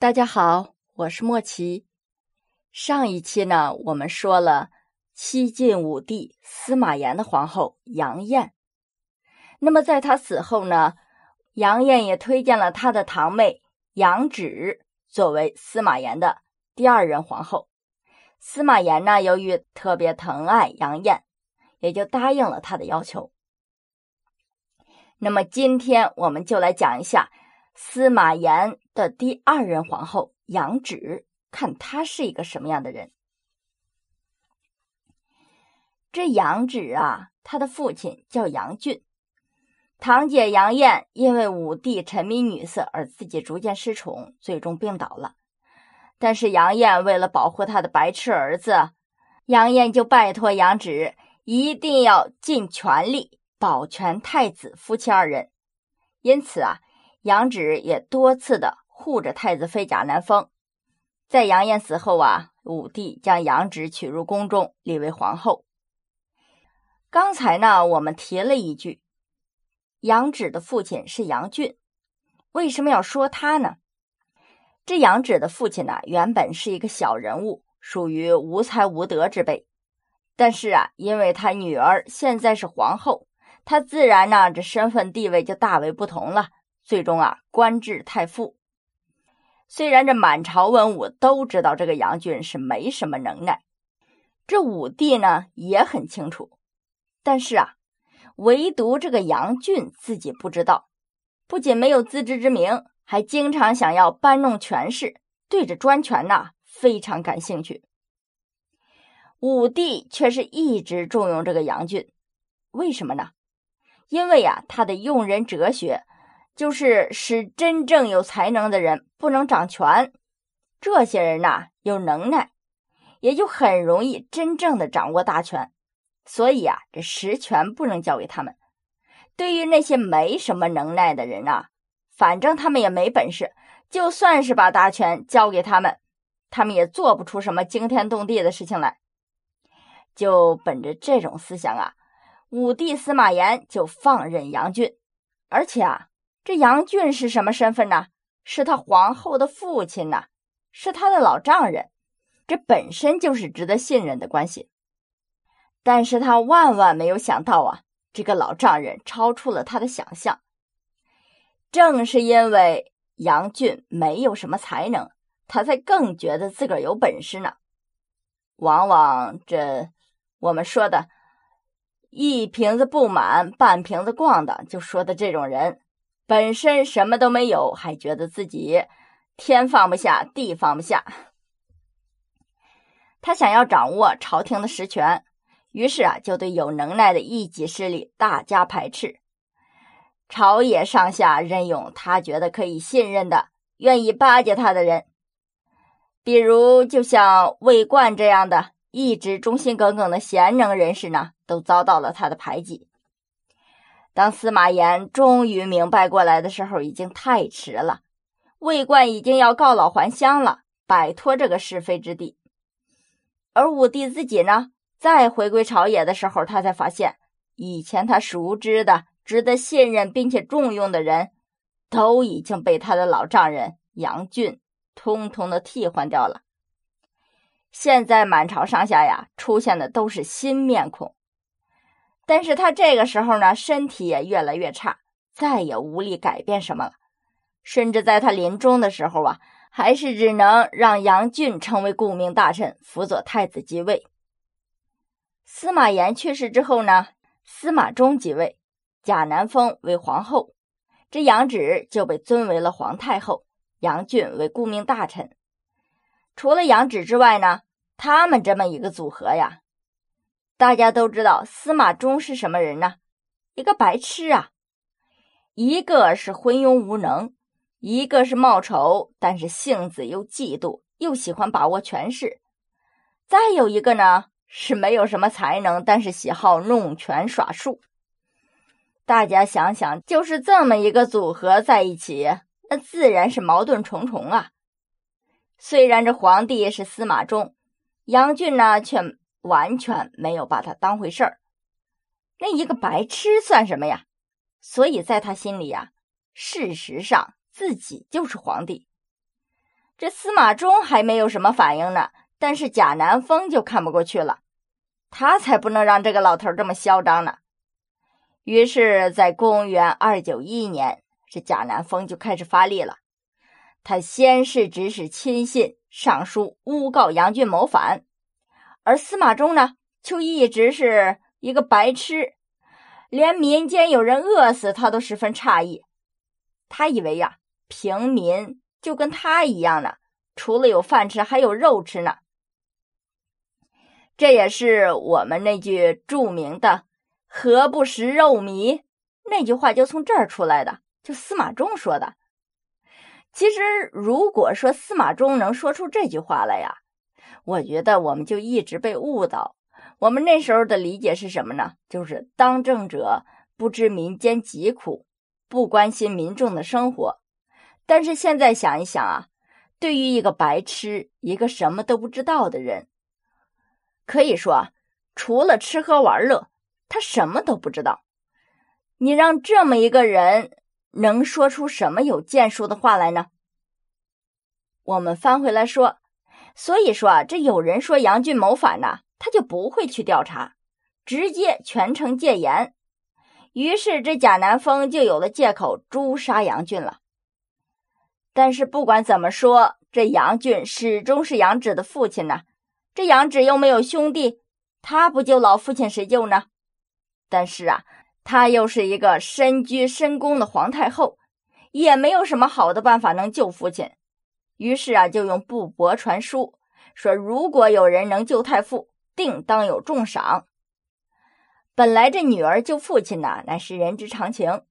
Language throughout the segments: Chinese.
大家好，我是莫奇。上一期呢，我们说了西晋武帝司马炎的皇后杨艳。那么在他死后呢，杨艳也推荐了他的堂妹杨芷作为司马炎的第二任皇后。司马炎呢，由于特别疼爱杨艳，也就答应了他的要求。那么今天我们就来讲一下司马炎的第二任皇后杨芷，看她是一个什么样的人。这杨芷啊，她的父亲叫杨俊，堂姐杨艳因为武帝沉迷女色而自己逐渐失宠，最终病倒了。但是杨艳为了保护她的白痴儿子，杨艳就拜托杨芷一定要尽全力。保全太子夫妻二人，因此啊，杨芷也多次的护着太子妃贾南风。在杨艳死后啊，武帝将杨芷娶入宫中，立为皇后。刚才呢，我们提了一句，杨芷的父亲是杨俊，为什么要说他呢？这杨芷的父亲呢，原本是一个小人物，属于无才无德之辈，但是啊，因为他女儿现在是皇后。他自然呢，这身份地位就大为不同了。最终啊，官至太傅。虽然这满朝文武都知道这个杨俊是没什么能耐，这武帝呢也很清楚，但是啊，唯独这个杨俊自己不知道，不仅没有自知之明，还经常想要搬弄权势，对着专权呐非常感兴趣。武帝却是一直重用这个杨俊，为什么呢？因为呀，他的用人哲学就是使真正有才能的人不能掌权，这些人呐有能耐，也就很容易真正的掌握大权。所以啊，这实权不能交给他们。对于那些没什么能耐的人啊，反正他们也没本事，就算是把大权交给他们，他们也做不出什么惊天动地的事情来。就本着这种思想啊。武帝司马炎就放任杨俊，而且啊，这杨俊是什么身份呢？是他皇后的父亲呢，是他的老丈人，这本身就是值得信任的关系。但是他万万没有想到啊，这个老丈人超出了他的想象。正是因为杨俊没有什么才能，他才更觉得自个儿有本事呢。往往这我们说的。一瓶子不满，半瓶子逛的，就说的这种人，本身什么都没有，还觉得自己天放不下，地放不下。他想要掌握朝廷的实权，于是啊，就对有能耐的一己势力大加排斥。朝野上下任用他觉得可以信任的、愿意巴结他的人，比如就像魏冠这样的。一直忠心耿耿的贤能人士呢，都遭到了他的排挤。当司马炎终于明白过来的时候，已经太迟了。魏冠已经要告老还乡了，摆脱这个是非之地。而武帝自己呢，再回归朝野的时候，他才发现，以前他熟知的、值得信任并且重用的人，都已经被他的老丈人杨俊通通的替换掉了。现在满朝上下呀，出现的都是新面孔，但是他这个时候呢，身体也越来越差，再也无力改变什么了。甚至在他临终的时候啊，还是只能让杨俊成为顾命大臣，辅佐太子继位。司马炎去世之后呢，司马衷即位，贾南风为皇后，这杨芷就被尊为了皇太后，杨俊为顾命大臣。除了杨芷之外呢，他们这么一个组合呀，大家都知道司马衷是什么人呢？一个白痴啊！一个是昏庸无能，一个是貌丑，但是性子又嫉妒，又喜欢把握权势。再有一个呢，是没有什么才能，但是喜好弄权耍术。大家想想，就是这么一个组合在一起，那自然是矛盾重重啊。虽然这皇帝是司马衷，杨俊呢却完全没有把他当回事儿。那一个白痴算什么呀？所以在他心里呀，事实上自己就是皇帝。这司马衷还没有什么反应呢，但是贾南风就看不过去了，他才不能让这个老头这么嚣张呢。于是，在公元二九一年，这贾南风就开始发力了。他先是指使亲信上书诬告杨俊谋反，而司马衷呢，就一直是一个白痴，连民间有人饿死他都十分诧异。他以为呀，平民就跟他一样呢，除了有饭吃，还有肉吃呢。这也是我们那句著名的。何不食肉糜？那句话就从这儿出来的，就司马衷说的。其实，如果说司马衷能说出这句话来呀，我觉得我们就一直被误导。我们那时候的理解是什么呢？就是当政者不知民间疾苦，不关心民众的生活。但是现在想一想啊，对于一个白痴，一个什么都不知道的人，可以说，除了吃喝玩乐。他什么都不知道，你让这么一个人能说出什么有建树的话来呢？我们翻回来说，所以说啊，这有人说杨俊谋反呢，他就不会去调查，直接全城戒严。于是这贾南风就有了借口诛杀杨俊了。但是不管怎么说，这杨俊始终是杨芷的父亲呢，这杨芷又没有兄弟，他不救老父亲谁救呢？但是啊，他又是一个身居深宫的皇太后，也没有什么好的办法能救父亲。于是啊，就用布帛传书，说如果有人能救太傅，定当有重赏。本来这女儿救父亲呐，乃是人之常情。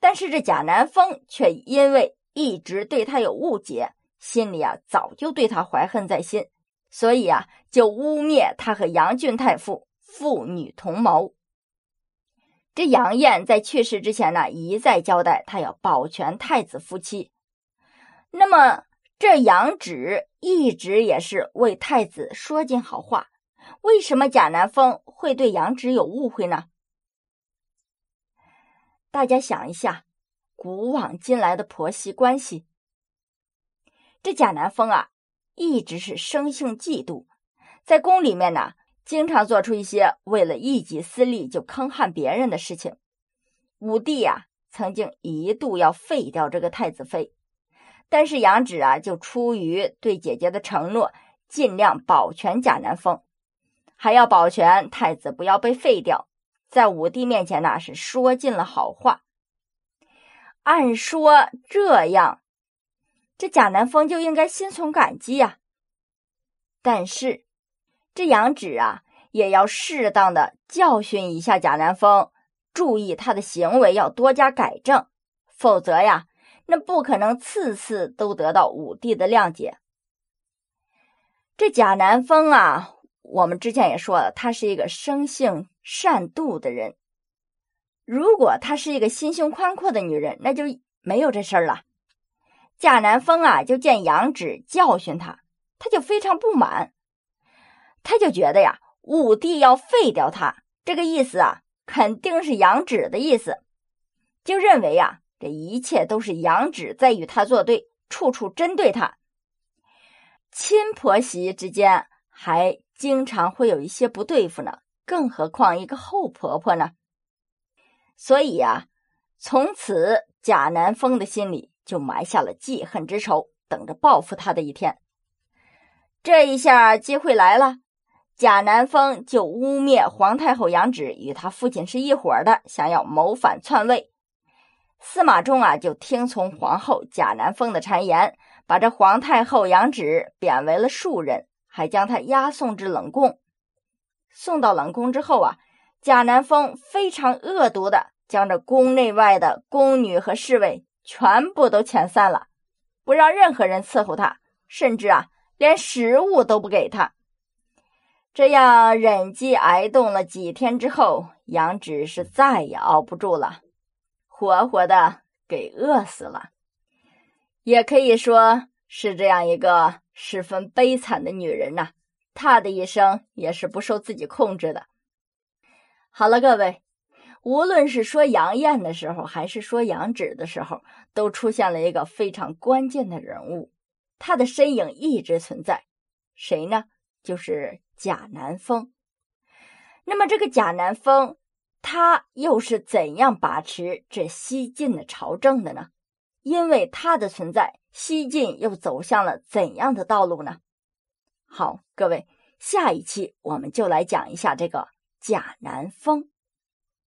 但是这贾南风却因为一直对他有误解，心里啊早就对他怀恨在心，所以啊就污蔑他和杨俊太傅父女同谋。这杨艳在去世之前呢，一再交代他要保全太子夫妻。那么这杨芷一直也是为太子说尽好话，为什么贾南风会对杨芷有误会呢？大家想一下，古往今来的婆媳关系，这贾南风啊，一直是生性嫉妒，在宫里面呢。经常做出一些为了一己私利就坑害别人的事情。武帝呀，曾经一度要废掉这个太子妃，但是杨芷啊，就出于对姐姐的承诺，尽量保全贾南风，还要保全太子不要被废掉。在武帝面前呢，是说尽了好话。按说这样，这贾南风就应该心存感激呀，但是。这杨芷啊，也要适当的教训一下贾南风，注意他的行为要多加改正，否则呀，那不可能次次都得到武帝的谅解。这贾南风啊，我们之前也说了，他是一个生性善妒的人。如果她是一个心胸宽阔的女人，那就没有这事儿了。贾南风啊，就见杨芷教训他，他就非常不满。他就觉得呀，武帝要废掉他，这个意思啊，肯定是杨芷的意思，就认为呀，这一切都是杨芷在与他作对，处处针对他。亲婆媳之间还经常会有一些不对付呢，更何况一个后婆婆呢？所以呀，从此贾南风的心里就埋下了记恨之仇，等着报复他的一天。这一下机会来了。贾南风就污蔑皇太后杨芷与他父亲是一伙的，想要谋反篡位。司马衷啊，就听从皇后贾南风的谗言，把这皇太后杨芷贬为了庶人，还将她押送至冷宫。送到冷宫之后啊，贾南风非常恶毒的将这宫内外的宫女和侍卫全部都遣散了，不让任何人伺候他，甚至啊，连食物都不给他。这样忍饥挨冻了几天之后，杨芷是再也熬不住了，活活的给饿死了。也可以说是这样一个十分悲惨的女人呐，她的一生也是不受自己控制的。好了，各位，无论是说杨艳的时候，还是说杨芷的时候，都出现了一个非常关键的人物，他的身影一直存在。谁呢？就是贾南风。那么这个贾南风，他又是怎样把持这西晋的朝政的呢？因为他的存在，西晋又走向了怎样的道路呢？好，各位，下一期我们就来讲一下这个贾南风。